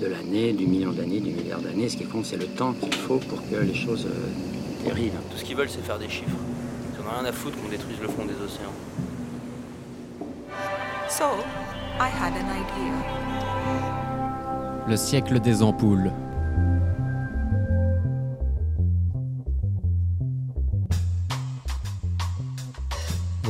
de l'année, du million d'années, du milliard d'années. Ce qui compte, c'est le temps qu'il faut pour que les choses euh, dérivent. Tout ce qu'ils veulent, c'est faire des chiffres. Ils en ont rien à foutre qu'on détruise le fond des océans. So, I had an idea. Le siècle des ampoules.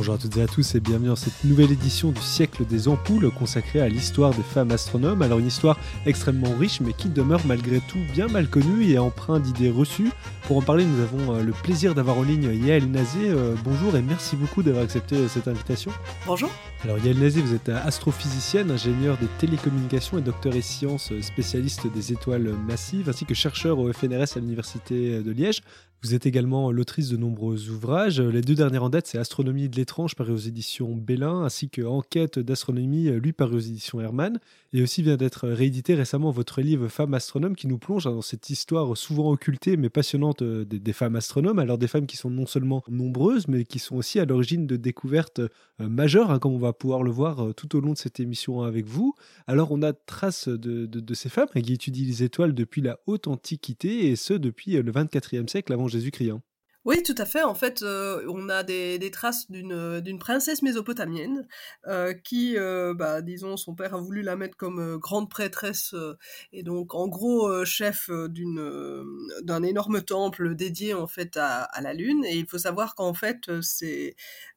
Bonjour à toutes et à tous et bienvenue dans cette nouvelle édition du siècle des ampoules consacrée à l'histoire des femmes astronomes. Alors une histoire extrêmement riche mais qui demeure malgré tout bien mal connue et empreint d'idées reçues. Pour en parler, nous avons euh, le plaisir d'avoir en ligne Yael Nazé. Euh, bonjour et merci beaucoup d'avoir accepté euh, cette invitation. Bonjour. Alors Yael Nazé, vous êtes astrophysicienne, ingénieure des télécommunications et docteur et sciences spécialiste des étoiles massives ainsi que chercheur au FNRS à l'Université de Liège. Vous êtes également l'autrice de nombreux ouvrages. Les deux dernières en date, c'est Astronomie de l'étrange, paru aux éditions Bellin, ainsi que Enquête d'astronomie, lui paru aux éditions Hermann. Et aussi vient d'être réédité récemment votre livre Femmes astronomes, qui nous plonge dans cette histoire souvent occultée mais passionnante euh, des, femmes astronomes. Alors des femmes qui sont non seulement nombreuses, mais qui sont aussi à l'origine de découvertes euh, majeures, hein, comme on va pouvoir le voir euh, tout au long de cette émission avec vous. Alors on a trace de, de- ces femmes hein, qui étudient les étoiles depuis la haute antiquité, et ce depuis le 24e siècle avant Jésus-Christ. Oui, tout à fait. En fait, euh, on a des, traces d'une d'une princesse mésopotamienne euh, qui, euh, bah, disons, son père a voulu la mettre comme euh, grande prêtresse euh, et donc en gros euh, chef euh, euh, d'un énorme temple dédié en fait à, la lune. Et il faut savoir qu'en fait, euh, ces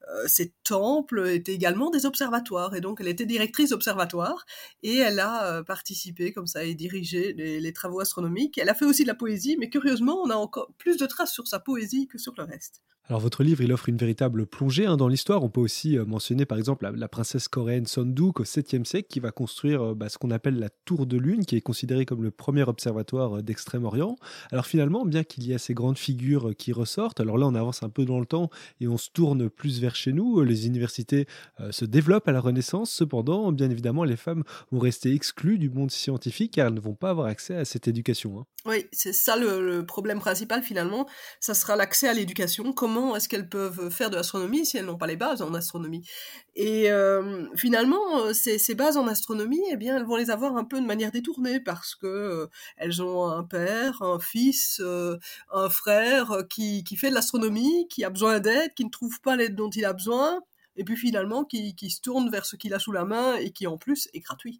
euh, ces temples étaient également des observatoires et donc elle était directrice d'observatoire et elle a euh, participé comme ça et dirigé les, travaux astronomiques. Elle a fait aussi de la poésie, mais curieusement, on a encore plus de traces sur sa poésie sur le reste. Alors votre livre, il offre une véritable plongée hein, dans l'histoire. On peut aussi euh, mentionner par exemple la, princesse coréenne Sonduk au 7e siècle qui va construire euh, bah, ce qu'on appelle la tour de lune, qui est considérée comme le premier observatoire euh, d'Extrême-Orient. Alors finalement, bien qu'il y ait ces grandes figures qui ressortent, alors là on avance un peu dans le temps et on se tourne plus vers chez nous, les universités se développent à la Renaissance, cependant, bien évidemment, les femmes vont rester exclues du monde scientifique car elles ne vont pas avoir accès à cette éducation. hein. Oui, c'est ça le, problème principal finalement, ça sera l'accès à l'éducation. Est-ce qu'elles peuvent faire de l'astronomie si elles n'ont pas les bases en astronomie Et euh, finalement, ces, bases en astronomie, eh bien, elles vont les avoir un peu de manière détournée parce que euh, elles ont un père, un fils, euh, un frère qui, qui fait de l'astronomie, qui a besoin d'aide, qui ne trouve pas l'aide dont il a besoin, et puis finalement qui, qui se tourne vers ce qu'il a sous la main et qui en plus est gratuit.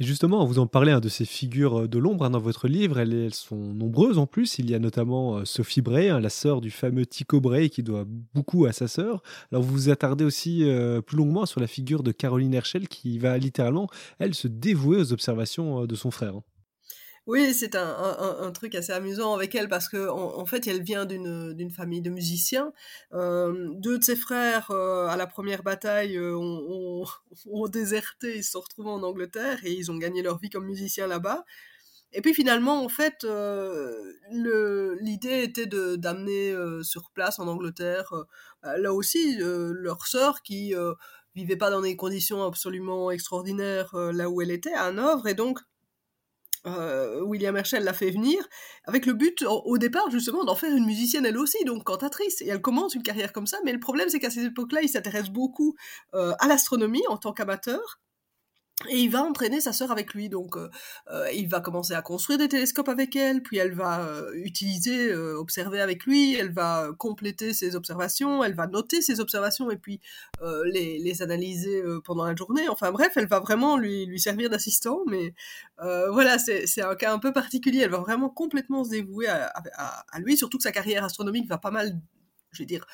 Et justement, vous en parlez hein, de ces figures de l'ombre hein, dans votre livre. Elles, elles sont nombreuses en plus. Il y a notamment euh, Sophie Bray, hein, la sœur du fameux Tycho Bray, qui doit beaucoup à sa sœur. Alors vous vous attardez aussi euh, plus longuement sur la figure de Caroline Herschel, qui va littéralement, elle, se dévouer aux observations euh, de son frère. Oui, c'est un, truc assez amusant avec elle parce que en, fait, elle vient d'une famille de musiciens. Euh, deux de ses frères euh, à la première bataille euh, ont, ont- déserté, ils se sont retrouvés en Angleterre et ils ont gagné leur vie comme musiciens là-bas. Et puis finalement, en fait, l'idée était d'amener sur place en Angleterre, bah, là aussi, leur sœur qui vivait pas dans des conditions absolument extraordinaires là où elle était, à Hanovre, et donc euh, William Herschel l'a fait venir avec le but au, départ justement d'en faire une musicienne elle aussi, donc cantatrice. Et elle commence une carrière comme ça, mais le problème c'est qu'à cette époque-là, il s'intéresse beaucoup euh, à l'astronomie en tant qu'amateur. Et il va entraîner sa sœur avec lui, donc euh, euh, il va commencer à construire des télescopes avec elle, puis elle va euh, utiliser, observer avec lui, elle va compléter ses observations, elle va noter ses observations et puis les, analyser pendant la journée. Enfin bref, elle va vraiment lui, servir d'assistant, mais voilà, c'est un cas un peu particulier. Elle va vraiment complètement se dévouer à, lui, surtout que sa carrière astronomique va pas mal, je vais dire,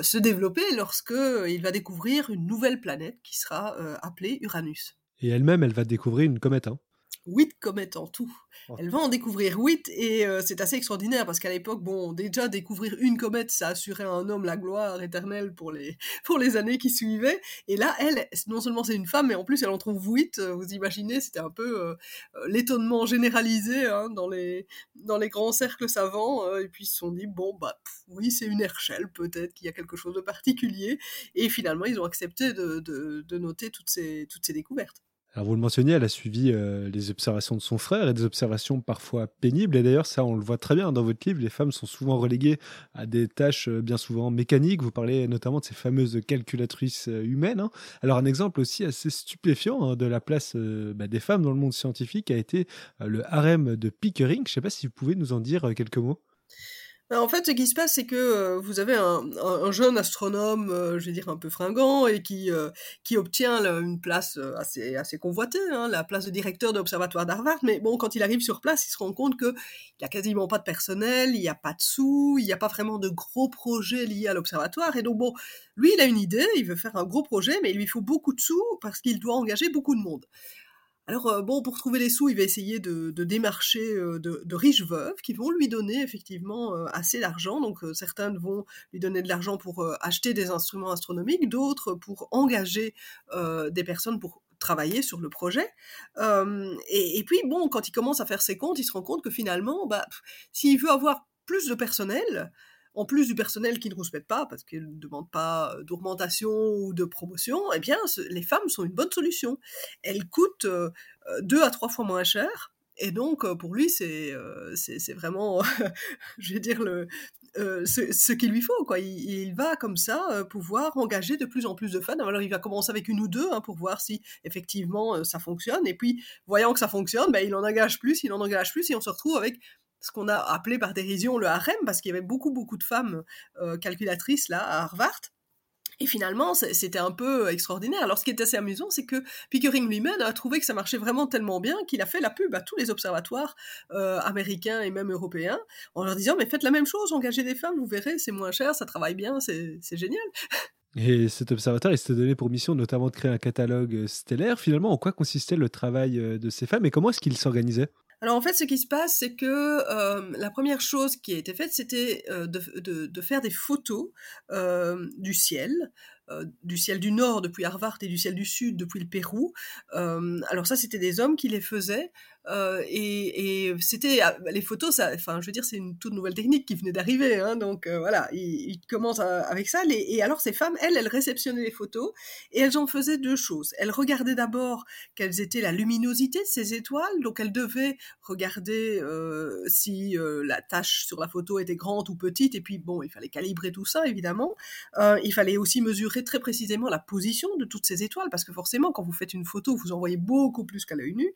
se développer lorsque il va découvrir une nouvelle planète qui sera appelée Uranus. Et elle-même, elle va découvrir une comète. hein. Huit comètes en tout. Oh. Elle va en découvrir huit et euh, c'est assez extraordinaire parce qu'à l'époque, bon, déjà découvrir une comète, ça assurait à un homme la gloire éternelle pour les, pour les années qui suivaient. Et là, elle, non seulement c'est une femme, mais en plus elle en trouve huit. Euh, Vous imaginez, c'était un peu euh, euh, l'étonnement généralisé hein, dans, les, dans les grands cercles savants. euh, et puis ils se sont dit, bon, bah pff, oui, c'est une Herschel, peut-être qu'il y a quelque chose de particulier. Et finalement, ils ont accepté de, de, de noter toutes ces, toutes ces découvertes. Alors vous le mentionniez, elle a suivi euh, les observations de son frère et des observations parfois pénibles. Et d'ailleurs, ça, on le voit très bien dans votre livre. Les femmes sont souvent reléguées à des tâches euh, bien souvent mécaniques. Vous parlez notamment de ces fameuses calculatrices euh, humaines. hein. Alors un exemple aussi assez stupéfiant hein, de la place bah, des femmes dans le monde scientifique a été le harem de Pickering. Je ne sais pas si vous pouvez nous en dire quelques mots. Ben, En fait, ce qui se passe, c'est que euh, vous avez un, un- un jeune astronome, euh, je vais dire un peu fringant, et qui, euh, qui obtient une place assez, assez convoitée, hein, la place de directeur de l'observatoire d'Harvard. Mais bon, quand il arrive sur place, il se rend compte qu'il n'y a quasiment pas de personnel, il n'y a pas de sous, il n'y a pas vraiment de gros projets liés à l'observatoire. Et donc, bon, lui, il a une idée, il veut faire un gros projet, mais il lui faut beaucoup de sous parce qu'il doit engager beaucoup de monde. Alors euh, bon, pour trouver les sous, il va essayer de, démarcher euh, de, riches veuves qui vont lui donner effectivement euh, assez d'argent. Donc certaines vont lui donner de l'argent pour acheter des instruments astronomiques, d'autres pour engager des personnes pour travailler sur le projet. Et, et puis bon, quand il commence à faire ses comptes, il se rend compte que finalement, bah, s'il veut avoir plus de personnel, en plus du personnel qui ne rouspète pas, parce qu'il ne demande pas d'augmentation ou de promotion, eh bien, les femmes sont une bonne solution. Elles coûtent euh, euh, deux à trois fois moins cher. Et donc, euh, pour lui, c'est euh, vraiment, je vais dire, le, euh, ce, qu'il lui faut. Quoi. Il, va comme ça euh, pouvoir engager de plus en plus de femmes. Alors, il va commencer avec une ou deux hein, pour voir si effectivement euh, ça fonctionne. Et puis, voyant que ça fonctionne, ben, il en engage plus, il en engage plus, et on se retrouve avec ce qu'on a appelé par dérision le harem, parce qu'il y avait beaucoup, beaucoup de femmes euh, calculatrices là à Harvard. Et finalement, c'était un peu extraordinaire. Alors, ce qui est assez amusant, c'est que Pickering lui-même a trouvé que ça marchait vraiment tellement bien qu'il a fait la pub à tous les observatoires euh, américains et même européens en leur disant Mais faites la même chose, engagez des femmes, vous verrez, c'est moins cher, ça travaille bien, c'est génial. Et cet observateur, il s'était donné pour mission notamment de créer un catalogue euh, stellaire. Finalement, en quoi consistait le travail euh, de ces femmes et comment est-ce qu'il s'organisait? Alors en fait, ce qui se passe, c'est que euh, la première chose qui a été faite, c'était euh, de, faire des photos euh, du ciel, du ciel du nord depuis Harvard et du ciel du sud depuis le Pérou. Euh, alors ça, c'était des hommes qui les faisaient. euh, et c'était ah, les photos, enfin, je veux dire, c'est une toute nouvelle technique qui venait d'arriver, hein, donc euh, voilà, ils, commencent avec ça. Et alors ces femmes, elles, elles réceptionnaient les photos et elles en faisaient deux choses. Elles regardaient d'abord quelles étaient la luminosité de ces étoiles, donc elles devaient regarder euh, si euh, la tache sur la photo était grande ou petite, et puis bon, il fallait calibrer tout ça évidemment. Euh, il fallait aussi mesurer très précisément la position de toutes ces étoiles, parce que forcément, quand vous faites une photo, vous en voyez beaucoup plus qu'à l'œil nu.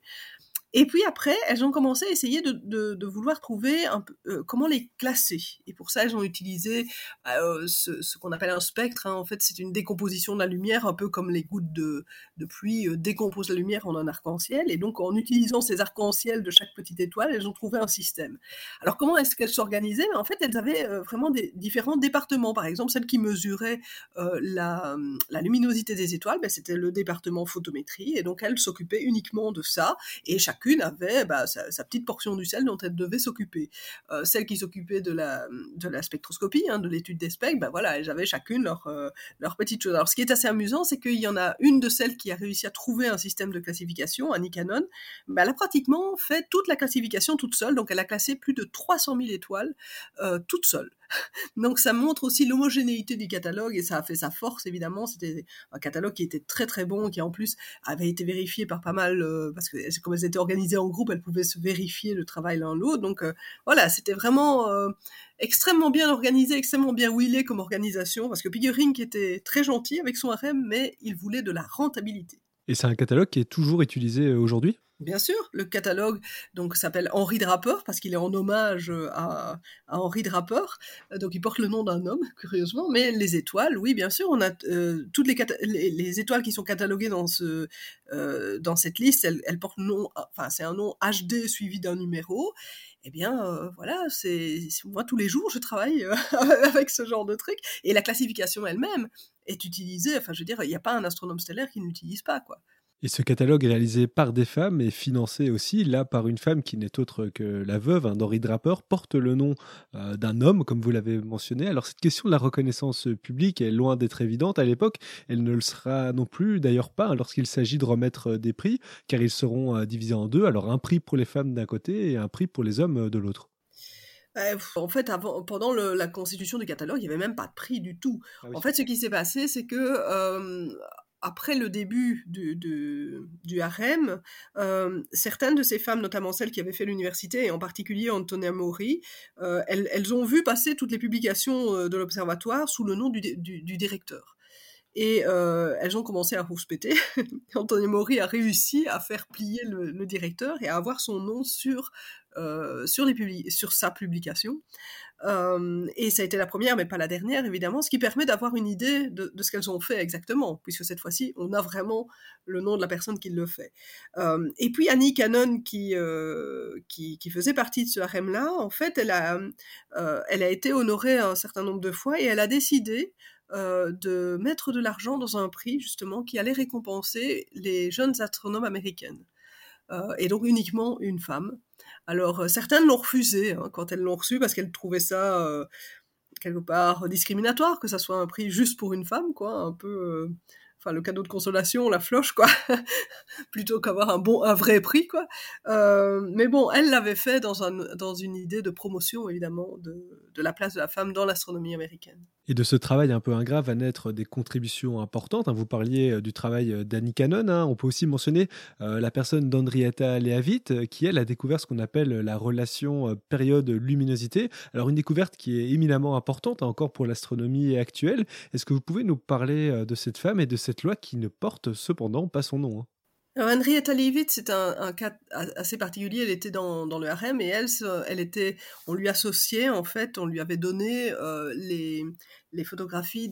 Et puis après, elles ont commencé à essayer de, vouloir trouver euh, comment les classer. Et pour ça, elles ont utilisé euh, ce, qu'on appelle un spectre. hein. En fait, c'est une décomposition de la lumière, un peu comme les gouttes de, pluie euh, décomposent la lumière en un arc-en-ciel. Et donc, en utilisant ces arcs-en-ciel de chaque petite étoile, elles ont trouvé un système. Alors, comment est-ce qu'elles s'organisaient? Mais En fait, elles avaient vraiment différents départements. Par exemple, celle qui mesurait la, luminosité des étoiles, ben, c'était le département photométrie. Et donc, elles s'occupaient uniquement de ça. Et chacune avait bah, sa, petite portion du ciel dont elle devait s'occuper. Euh, celles qui s'occupaient de la, spectroscopie, hein, de l'étude des spectres, ben voilà, elles avaient chacune leur, euh, leur petite chose. Alors, ce qui est assez amusant, c'est qu'il y en a une de celles qui a réussi à trouver un système de classification, Annie Cannon. Ben, elle a pratiquement fait toute la classification toute seule. Donc, elle a classé plus de 300 000 étoiles euh, toute seule. Donc, ça montre aussi l'homogénéité du catalogue et ça a fait sa force, évidemment. C'était un catalogue qui était très très bon, qui en plus avait été vérifié par pas mal, euh, parce que comme elles étaient organisées en groupe, elles pouvaient se vérifier le travail l'un l'autre. Donc, euh, voilà, c'était vraiment euh, extrêmement bien organisé, extrêmement bien wheelé comme organisation, parce que Pickering était très gentil avec son harem, mais il voulait de la rentabilité. Et c'est un catalogue qui est toujours utilisé aujourd'hui? Bien sûr, le catalogue donc s'appelle Henri Draper parce qu'il est en hommage euh, à, Henri Draper. Donc il porte le nom d'un homme, curieusement. Mais les étoiles, oui, bien sûr, on a euh, toutes les, les, les, étoiles qui sont cataloguées dans euh, cette liste. Elles, elles portent nom, enfin c'est un nom HD suivi d'un numéro. Eh bien, voilà, c'est moi tous les jours je travaille avec ce genre de truc. Et la classification elle-même est utilisée. Enfin, je veux dire, il n'y a pas un astronome stellaire qui n'utilise pas quoi. Et ce catalogue est réalisé par des femmes et financé aussi, là, par une femme qui n'est autre que la veuve hein, d'Henri Draper, porte le nom euh, d'un homme, comme vous l'avez mentionné. Alors, cette question de la reconnaissance publique est loin d'être évidente à l'époque. Elle ne le sera non plus, d'ailleurs pas, lorsqu'il s'agit de remettre euh, des prix, car ils seront euh, divisés en deux. Alors, un prix pour les femmes d'un côté et un prix pour les hommes de l'autre. En fait, avant, pendant la constitution du catalogue, il n'y avait même pas de prix du tout. Ah en fait, ce qui s'est passé, c'est que après le début du, du, harem, euh, certaines de ces femmes, notamment celles qui avaient fait l'université, et en particulier Antonia Mori, euh, elles, ont vu passer toutes les publications euh, de l'observatoire sous le nom du, directeur. Et elles ont commencé à rouspéter. Antonia Mori a réussi à faire plier le, directeur et à avoir son nom sur, sur, les sur sa publication. Euh, et ça a été la première, mais pas la dernière, évidemment, ce qui permet d'avoir une idée de, ce qu'elles ont fait exactement, puisque cette fois-ci, on a vraiment le nom de la personne qui le fait. Euh, et puis Annie Cannon, qui, euh, qui, faisait partie de ce harem-là, en fait, elle a été honorée un certain nombre de fois et elle a décidé de mettre de l'argent dans un prix, justement, qui allait récompenser les jeunes astronomes américaines. et donc uniquement une femme. Alors, euh, certaines l'ont refusé hein, quand elles l'ont reçu parce qu'elles trouvaient ça euh, quelque part discriminatoire, que ça soit un prix juste pour une femme, quoi, un peu. Euh, enfin le cadeau de consolation, la floche, quoi, plutôt qu'avoir un bon, un vrai prix, quoi. mais bon, elle l'avait fait dans, un, dans une idée de promotion, évidemment, de, de la place de la femme dans l'astronomie américaine. Et de ce travail un peu ingrat va naître des contributions importantes. Hein. Vous parliez euh, du travail euh, d'Annie Cannon. Hein. On peut aussi mentionner euh, la personne d'Henrietta Leavitt, qui, elle, a découvert ce qu'on appelle la relation période-luminosité. Alors, une découverte qui est éminemment importante encore pour l'astronomie actuelle. Est-ce que vous pouvez nous parler de cette femme et de cette loi qui ne porte cependant pas son nom hein Henrietta Leavitt, c'est un, cas assez particulier. Elle était dans, le harem et elle, était, on lui associait en fait, on lui avait donné les, les photographies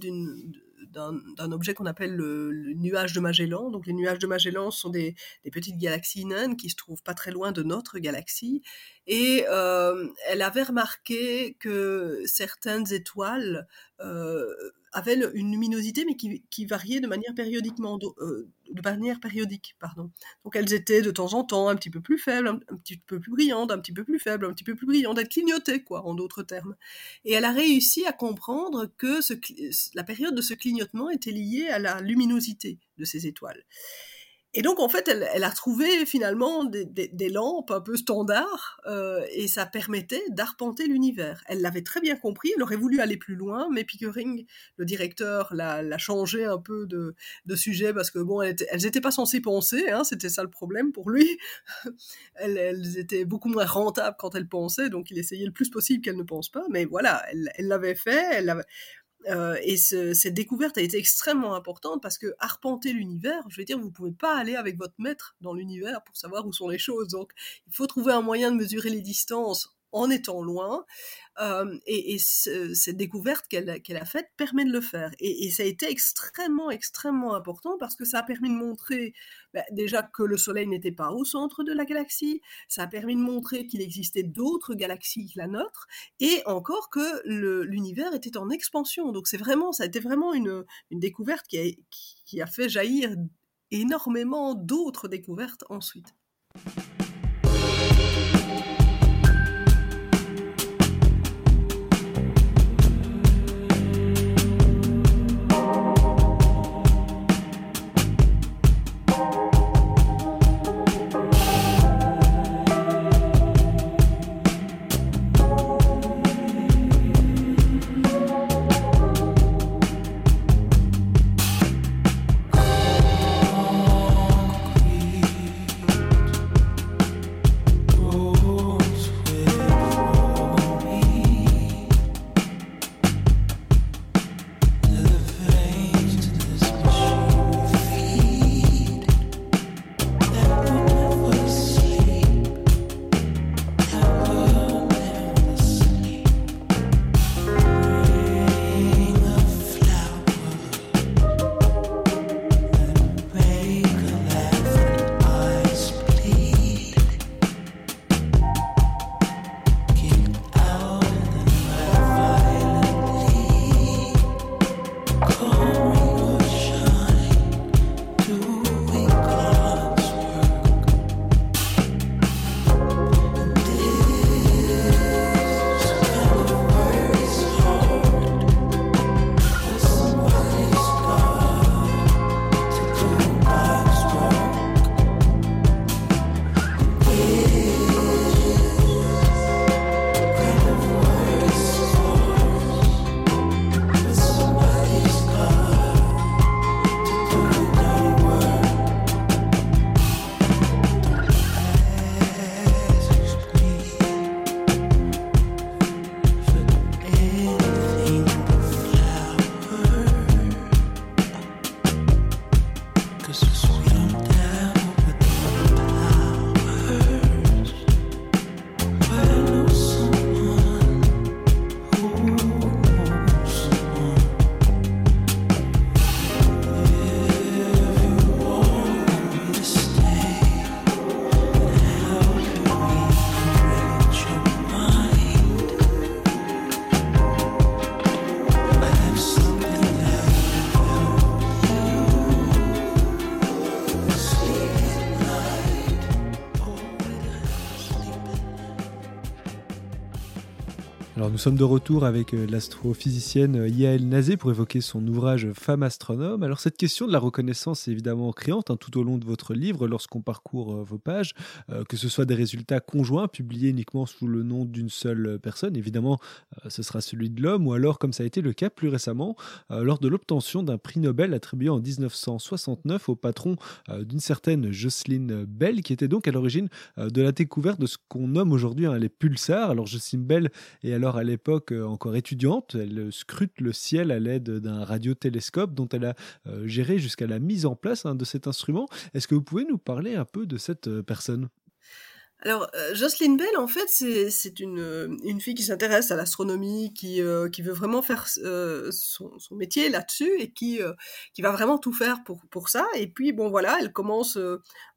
d'un objet qu'on appelle le, nuage de Magellan. Donc les nuages de Magellan sont des, petites galaxies naines qui se trouvent pas très loin de notre galaxie. Et euh, elle avait remarqué que certaines étoiles euh, avaient une luminosité, mais qui, variait de manière périodiquement, euh, de manière périodique, pardon. Donc elles étaient de temps en temps un petit peu plus faibles, un, petit peu plus brillantes, un petit peu plus faibles, un petit peu plus brillantes, elles clignotaient, quoi, en d'autres termes. Et elle a réussi à comprendre que la période de ce clignotement était liée à la luminosité de ces étoiles. Et donc, en fait, elle, a trouvé finalement des, lampes un peu standards euh, et ça permettait d'arpenter l'univers. Elle l'avait très bien compris, elle aurait voulu aller plus loin, mais Pickering, le directeur, l'a changé un peu de, sujet parce que, bon, elles n'étaient pas censées penser, hein, c'était ça le problème pour lui. elles, étaient beaucoup moins rentables quand elles pensaient, donc il essayait le plus possible qu'elles ne pensent pas, mais voilà, elle l'avait fait, elle euh, et cette découverte a été extrêmement importante parce que arpenter l'univers, je veux dire, vous pouvez pas aller avec votre maître dans l'univers pour savoir où sont les choses. Donc, il faut trouver un moyen de mesurer les distances en étant loin. Euh, et, cette découverte qu'elle a faite permet de le faire. Et, ça a été extrêmement, extrêmement important parce que ça a permis de montrer bah, déjà que le Soleil n'était pas au centre de la galaxie, ça a permis de montrer qu'il existait d'autres galaxies que la nôtre, et encore que l'univers était en expansion. Donc c'est vraiment, ça a été vraiment une, découverte qui a fait jaillir énormément d'autres découvertes ensuite. Nous sommes de retour avec euh, l'astrophysicienne euh, Yael Nazé pour évoquer son ouvrage Femme astronome. Alors cette question de la reconnaissance est évidemment criante hein, tout au long de votre livre lorsqu'on parcourt euh, vos pages, que ce soit des résultats conjoints publiés uniquement sous le nom d'une seule personne, évidemment ce sera celui de l'homme, ou alors comme ça a été le cas plus récemment lors de l'obtention d'un prix Nobel attribué en 1969 au patron d'une certaine Jocelyn Bell qui était donc à l'origine de la découverte de ce qu'on nomme aujourd'hui hein, les pulsars. Alors Jocelyn Bell est alors à l'époque euh, encore étudiante. Elle euh, scrute le ciel à l'aide d'un radiotélescope dont elle a euh, géré jusqu'à la mise en place hein, de cet instrument. Est-ce que vous pouvez nous parler un peu de cette personne? Alors, euh, Jocelyn Bell, en fait, c'est une, euh, une fille qui s'intéresse à l'astronomie, qui, euh, veut vraiment faire son, métier là-dessus et qui, va vraiment tout faire pour, ça. Et puis, bon, voilà, elle commence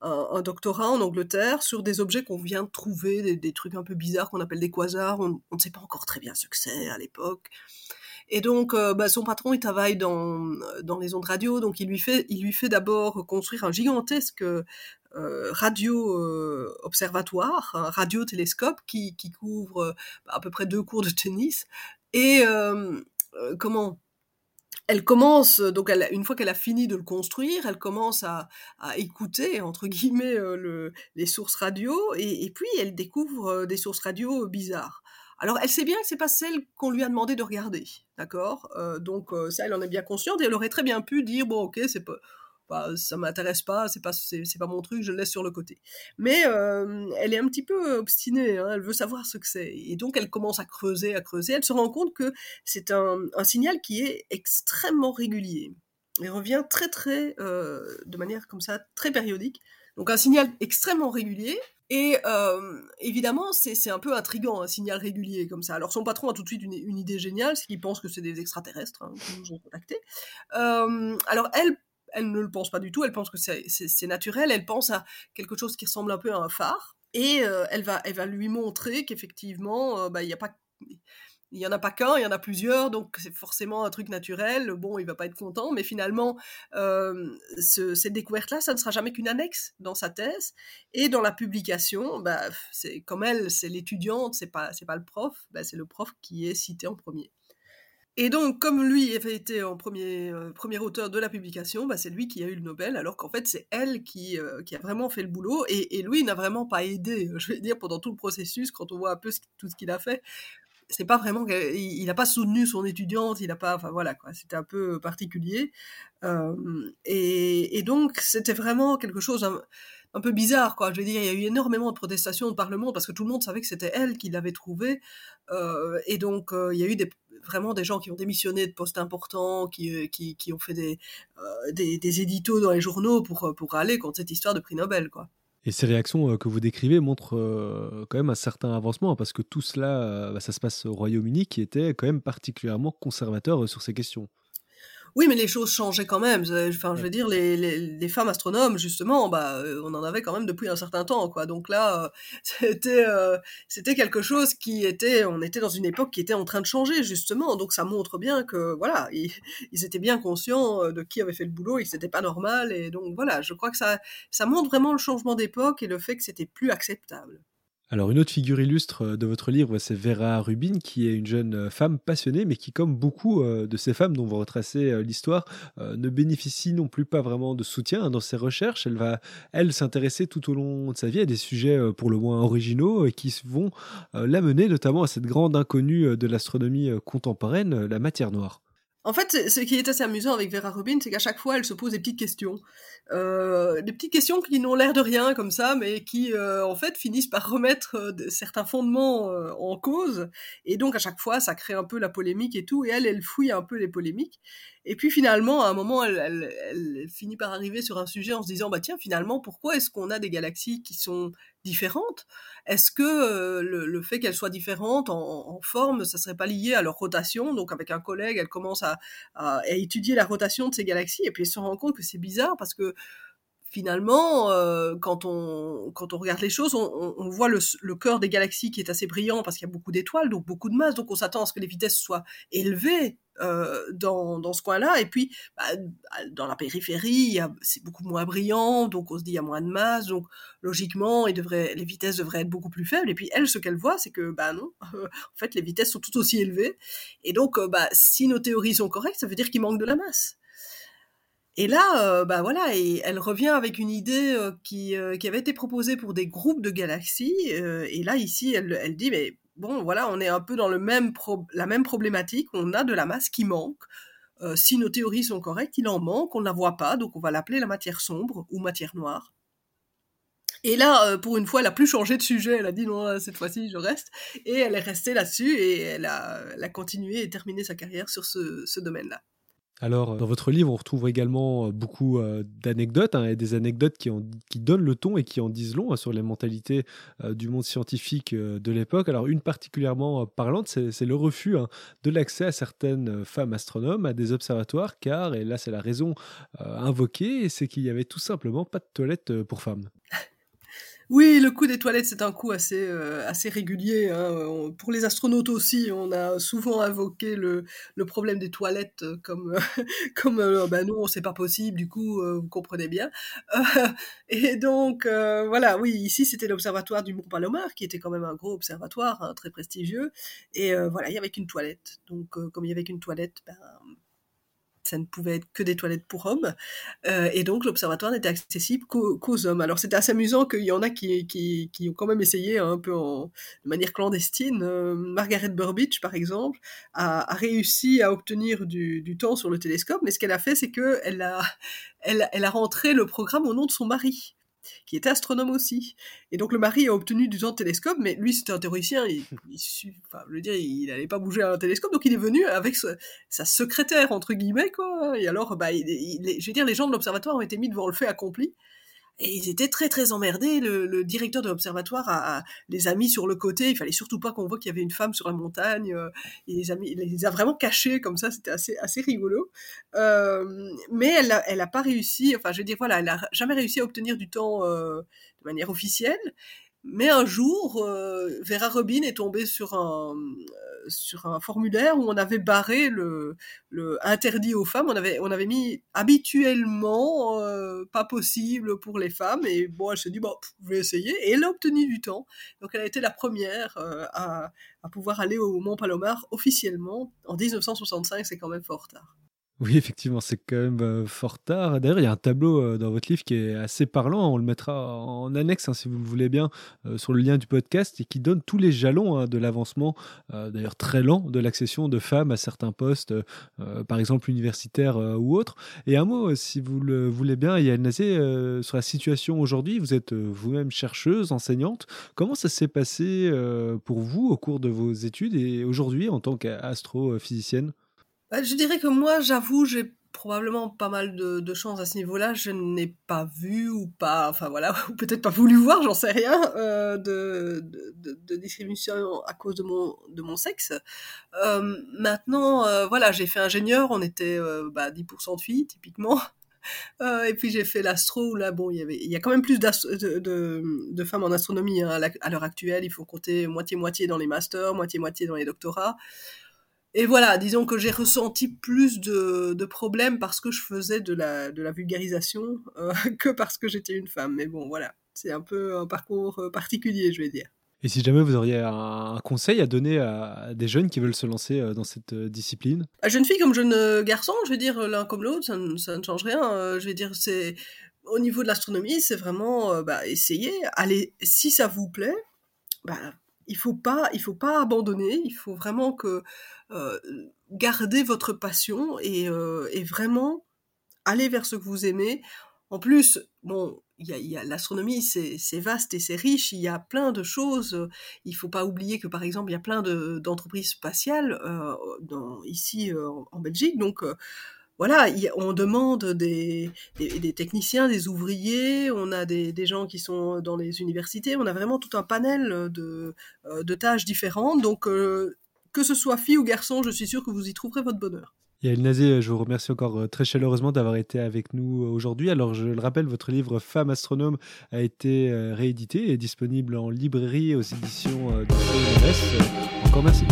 un, doctorat en Angleterre sur des objets qu'on vient de trouver, des, trucs un peu bizarres qu'on appelle des quasars. On ne sait pas encore très bien ce que c'est à l'époque. Et donc, bah, son patron, il travaille dans, dans les ondes radio, donc il lui fait, il lui fait d'abord construire un gigantesque euh, radio euh, observatoire, un radiotélescope qui, qui couvre euh, à peu près deux cours de tennis. Et comment elle commence, donc une fois qu'elle a fini de le construire, elle commence à, écouter, entre guillemets, le, les sources radio, et, et, puis elle découvre des sources radio bizarres. Alors elle sait bien que c'est pas celle qu'on lui a demandé de regarder, d'accord euh, Donc ça, elle en est bien consciente, et elle aurait très bien pu dire, bon ok, c'est pas bah, ça m'intéresse pas, c'est pas c'est, pas mon truc, je le laisse sur le côté. Mais euh, elle est un petit peu obstinée, hein, elle veut savoir ce que c'est, et donc elle commence à creuser, à creuser. Elle se rend compte que c'est un, signal qui est extrêmement régulier. Il revient très très euh, de manière comme ça très périodique. Donc un signal extrêmement régulier. Et euh, évidemment, c'est un peu intrigant, un signal régulier comme ça. Alors son patron a tout de suite une, une idée géniale, c'est qu'il pense que c'est des extraterrestres hein, qui nous ont contactés. Euh, alors elle elle ne le pense pas du tout, elle pense que c'est naturel, elle pense à quelque chose qui ressemble un peu à un phare, et euh, elle, va, elle va lui montrer qu'effectivement, bah, il n'y a pas... Il y en a pas qu'un, il y en a plusieurs, donc c'est forcément un truc naturel. Bon, il va pas être content, mais finalement, euh, ce, cette découverte-là, ça ne sera jamais qu'une annexe dans sa thèse. Et dans la publication, bah, c'est comme elle, c'est l'étudiante, c'est pas, pas le prof, bah, c'est le prof qui est cité en premier. Et donc, comme lui été en premier, euh, premier auteur de la publication, bah, c'est lui qui a eu le Nobel, alors qu'en fait, c'est elle qui, euh, qui a vraiment fait le boulot. Et, et lui n'a vraiment pas aidé, je vais dire, pendant tout le processus, quand on voit un peu tout ce qu'il a fait. C'est pas vraiment, il n'a pas soutenu son étudiante, il n'a pas, enfin voilà quoi, c'était un peu particulier. Euh, et, et, donc, c'était vraiment quelque chose un, peu bizarre, quoi. Je veux dire, il y a eu énormément de protestations au Parlement parce que tout le monde savait que c'était elle qui l'avait trouvé. Euh, et donc, il y a eu des, vraiment des gens qui ont démissionné de postes importants, qui, euh, qui, qui ont fait des, euh, des, des, éditos dans les journaux pour, euh, pour aller contre cette histoire de prix Nobel. Quoi. Et ces réactions que vous décrivez montrent quand même un certain avancement, parce que tout cela, bah, ça se passe au Royaume-Uni, qui était quand même particulièrement conservateur sur ces questions. Oui, mais les choses changeaient quand même. Enfin, je veux dire, les, les, les femmes astronomes, justement, bah, euh, on en avait quand même depuis un certain temps, quoi. Donc là, euh, c'était, euh, c'était quelque chose qui était, on était dans une époque qui était en train de changer, justement. Donc ça montre bien que, voilà, ils, ils étaient bien conscients de qui avait fait le boulot et que c'était pas normal. Et donc voilà, je crois que ça, ça montre vraiment le changement d'époque et le fait que c'était plus acceptable. Alors une autre figure illustre euh, de votre livre, c'est Vera Rubin, qui est une jeune euh, femme passionnée, mais qui, comme beaucoup euh, de ces femmes dont vous retracez l'histoire, ne bénéficie non plus pas vraiment de soutien dans ses recherches. Elle va, elle, s'intéresser tout au long de sa vie à des sujets pour le moins originaux et qui vont l'amener notamment à cette grande inconnue de l'astronomie contemporaine, la matière noire. En fait, ce qui est assez amusant avec Vera Rubin, c'est qu'à chaque fois, elle se pose des petites questions. Euh, des petites questions qui n'ont l'air de rien comme ça, mais qui, euh, en fait, finissent par remettre euh, certains fondements euh, en cause. Et donc, à chaque fois, ça crée un peu la polémique et tout. Et elle, elle fouille un peu les polémiques. Et puis, finalement, à un moment, elle, elle, elle finit par arriver sur un sujet en se disant, bah tiens, finalement, pourquoi est-ce qu'on a des galaxies qui sont différentes? Est-ce que euh, le, le, fait qu'elles soient différentes en, en, forme, ça serait pas lié à leur rotation? Donc avec un collègue, elle commence à, à, à, étudier la rotation de ces galaxies et puis elle se rend compte que c'est bizarre parce que finalement, euh, quand, on, quand on regarde les choses, on, voit le, cœur des galaxies qui est assez brillant parce qu'il y a beaucoup d'étoiles, donc beaucoup de masse, donc on s'attend à ce que les vitesses soient élevées euh, dans, dans ce coin-là. Et puis, bah, dans la périphérie, c'est beaucoup moins brillant, donc on se dit il y a moins de masse, donc logiquement, les vitesses devraient être beaucoup plus faibles. Et puis, elle, ce qu'elle voit, c'est que, bah non, en fait, les vitesses sont tout aussi élevées. Et donc, euh, bah, si nos théories sont correctes, ça veut dire qu'il manque de la masse. Et là, euh, bah voilà, elle revient avec une idée euh, qui, euh, qui, avait été proposée pour des groupes de galaxies. et là, ici, elle, dit, mais bon, voilà, on est un peu dans la même problématique. On a de la masse qui manque. si nos théories sont correctes, il en manque, on ne la voit pas, donc on va l'appeler la matière sombre ou matière noire. Et là, pour une fois, elle a plus changé de sujet. Elle a dit non, cette fois-ci, je reste. Et elle est restée là-dessus et elle a, continué et terminé sa carrière sur ce domaine-là. Alors, dans votre livre, on retrouve également euh, beaucoup euh, d'anecdotes, hein, et des anecdotes qui, donnent le ton et qui en disent long hein, sur les mentalités euh, du monde scientifique de l'époque. Alors, une particulièrement parlante, c'est le refus hein, de l'accès à certaines femmes astronomes à des observatoires, car, et là c'est la raison invoquée, c'est qu'il n'y avait tout simplement pas de toilettes pour femmes. Oui, le coup des toilettes, c'est un coup assez, euh, assez régulier. Hein. pour les astronautes aussi, on a souvent invoqué le, le problème des toilettes comme, comme euh, ben non, c'est pas possible, du coup, euh, vous comprenez bien. et donc, voilà, oui, ici, c'était l'observatoire du Mont Palomar, qui était quand même un gros observatoire, hein, très prestigieux. Et voilà, il y avait qu'une toilette. Donc, comme il y avait qu'une toilette, ben, ça ne pouvait être que des toilettes pour hommes, euh, et donc l'observatoire n'était accessible qu'aux, hommes. Alors c'était assez amusant qu'il y en a qui, ont quand même essayé hein, un peu de manière clandestine. Euh, Margaret Burbidge, par exemple, a, réussi à obtenir du, temps sur le télescope, mais ce qu'elle a fait, c'est qu'elle elle a rentré le programme au nom de son mari qui était astronome aussi. Et donc le mari a obtenu du temps de télescope, mais lui c'était un théoricien, il, il, enfin, je veux dire, il n'allait pas bouger à un télescope, donc il est venu avec sa secrétaire entre guillemets quoi. Et alors, bah, je veux dire, les gens de l'observatoire ont été mis devant le fait accompli. Et ils étaient très très emmerdés. Le, directeur de l'observatoire a, les a mis sur le côté. Il fallait surtout pas qu'on voit qu'il y avait une femme sur la montagne. Euh, il les a, il les a vraiment cachés comme ça. C'était assez assez rigolo. Euh, mais elle a, elle a pas réussi. Enfin, je veux dire voilà, elle a jamais réussi à obtenir du temps euh, de manière officielle. Mais un jour, Vera Robin est tombée sur un, sur un formulaire où on avait barré le, interdit aux femmes. On avait, on avait mis habituellement euh, pas possible pour les femmes. Et bon, elle s'est dit, bon, je vais essayer. Et elle a obtenu du temps. Donc elle a été la première à, à pouvoir aller au Mont Palomar officiellement. En 1965, c'est quand même fort tard. Oui, effectivement, c'est quand même fort tard. D'ailleurs, il y a un tableau dans votre livre qui est assez parlant. On le mettra en annexe, hein, si vous le voulez bien, sur le lien du podcast et qui donne tous les jalons hein, de l'avancement, d'ailleurs très lent, de l'accession de femmes à certains postes, par exemple universitaires ou autres. Et un mot, si vous le voulez bien, Nazé, sur la situation aujourd'hui. Vous êtes vous-même chercheuse, enseignante. Comment ça s'est passé pour vous au cours de vos études et aujourd'hui en tant qu'astrophysicienne? Bah, je dirais que moi, j'avoue, j'ai probablement pas mal de, de chance à ce niveau-là. Je n'ai pas vu ou pas, enfin voilà, peut-être pas voulu voir, j'en sais rien, euh, de, de, de, discrimination à cause de mon, de mon sexe. Euh, maintenant, euh, voilà, j'ai fait ingénieur, on était euh, bah, 10% de filles, typiquement. Et puis j'ai fait l'astro, où là, bon, il y, il y a quand même plus de, femmes en astronomie hein, à l'heure actuelle. Il faut compter moitié-moitié dans les masters, moitié-moitié dans les doctorats. Et voilà, disons que j'ai ressenti plus de, de, problèmes parce que je faisais de la, de la vulgarisation euh, que parce que j'étais une femme. Mais bon, voilà, c'est un peu un parcours euh, particulier, je vais dire. Et si jamais vous auriez un, conseil à donner à des jeunes qui veulent se lancer euh, dans cette discipline? Jeune fille comme jeune garçon, je vais dire l'un comme l'autre, ça, ça, ne change rien. Je vais dire, c'est au niveau de l'astronomie, c'est vraiment bah, essayer. Allez, si ça vous plaît, bah, il faut pas, il faut pas abandonner. Il faut vraiment que euh, garder votre passion et, euh, et, vraiment aller vers ce que vous aimez. En plus, bon, l'astronomie, c'est vaste et c'est riche. Il y a plein de choses. Il faut pas oublier que par exemple, il y a plein d'entreprises spatiales euh, ici en Belgique. Donc voilà, on demande des, techniciens, des ouvriers, on a des, gens qui sont dans les universités, on a vraiment tout un panel de, de tâches différentes. Donc, que ce soit fille ou garçon, je suis sûr que vous y trouverez votre bonheur. Yael Nazé, je vous remercie encore très chaleureusement d'avoir été avec nous aujourd'hui. Alors, je le rappelle, votre livre Femme astronome a été réédité et disponible en librairie aux éditions de CNRS. Encore merci.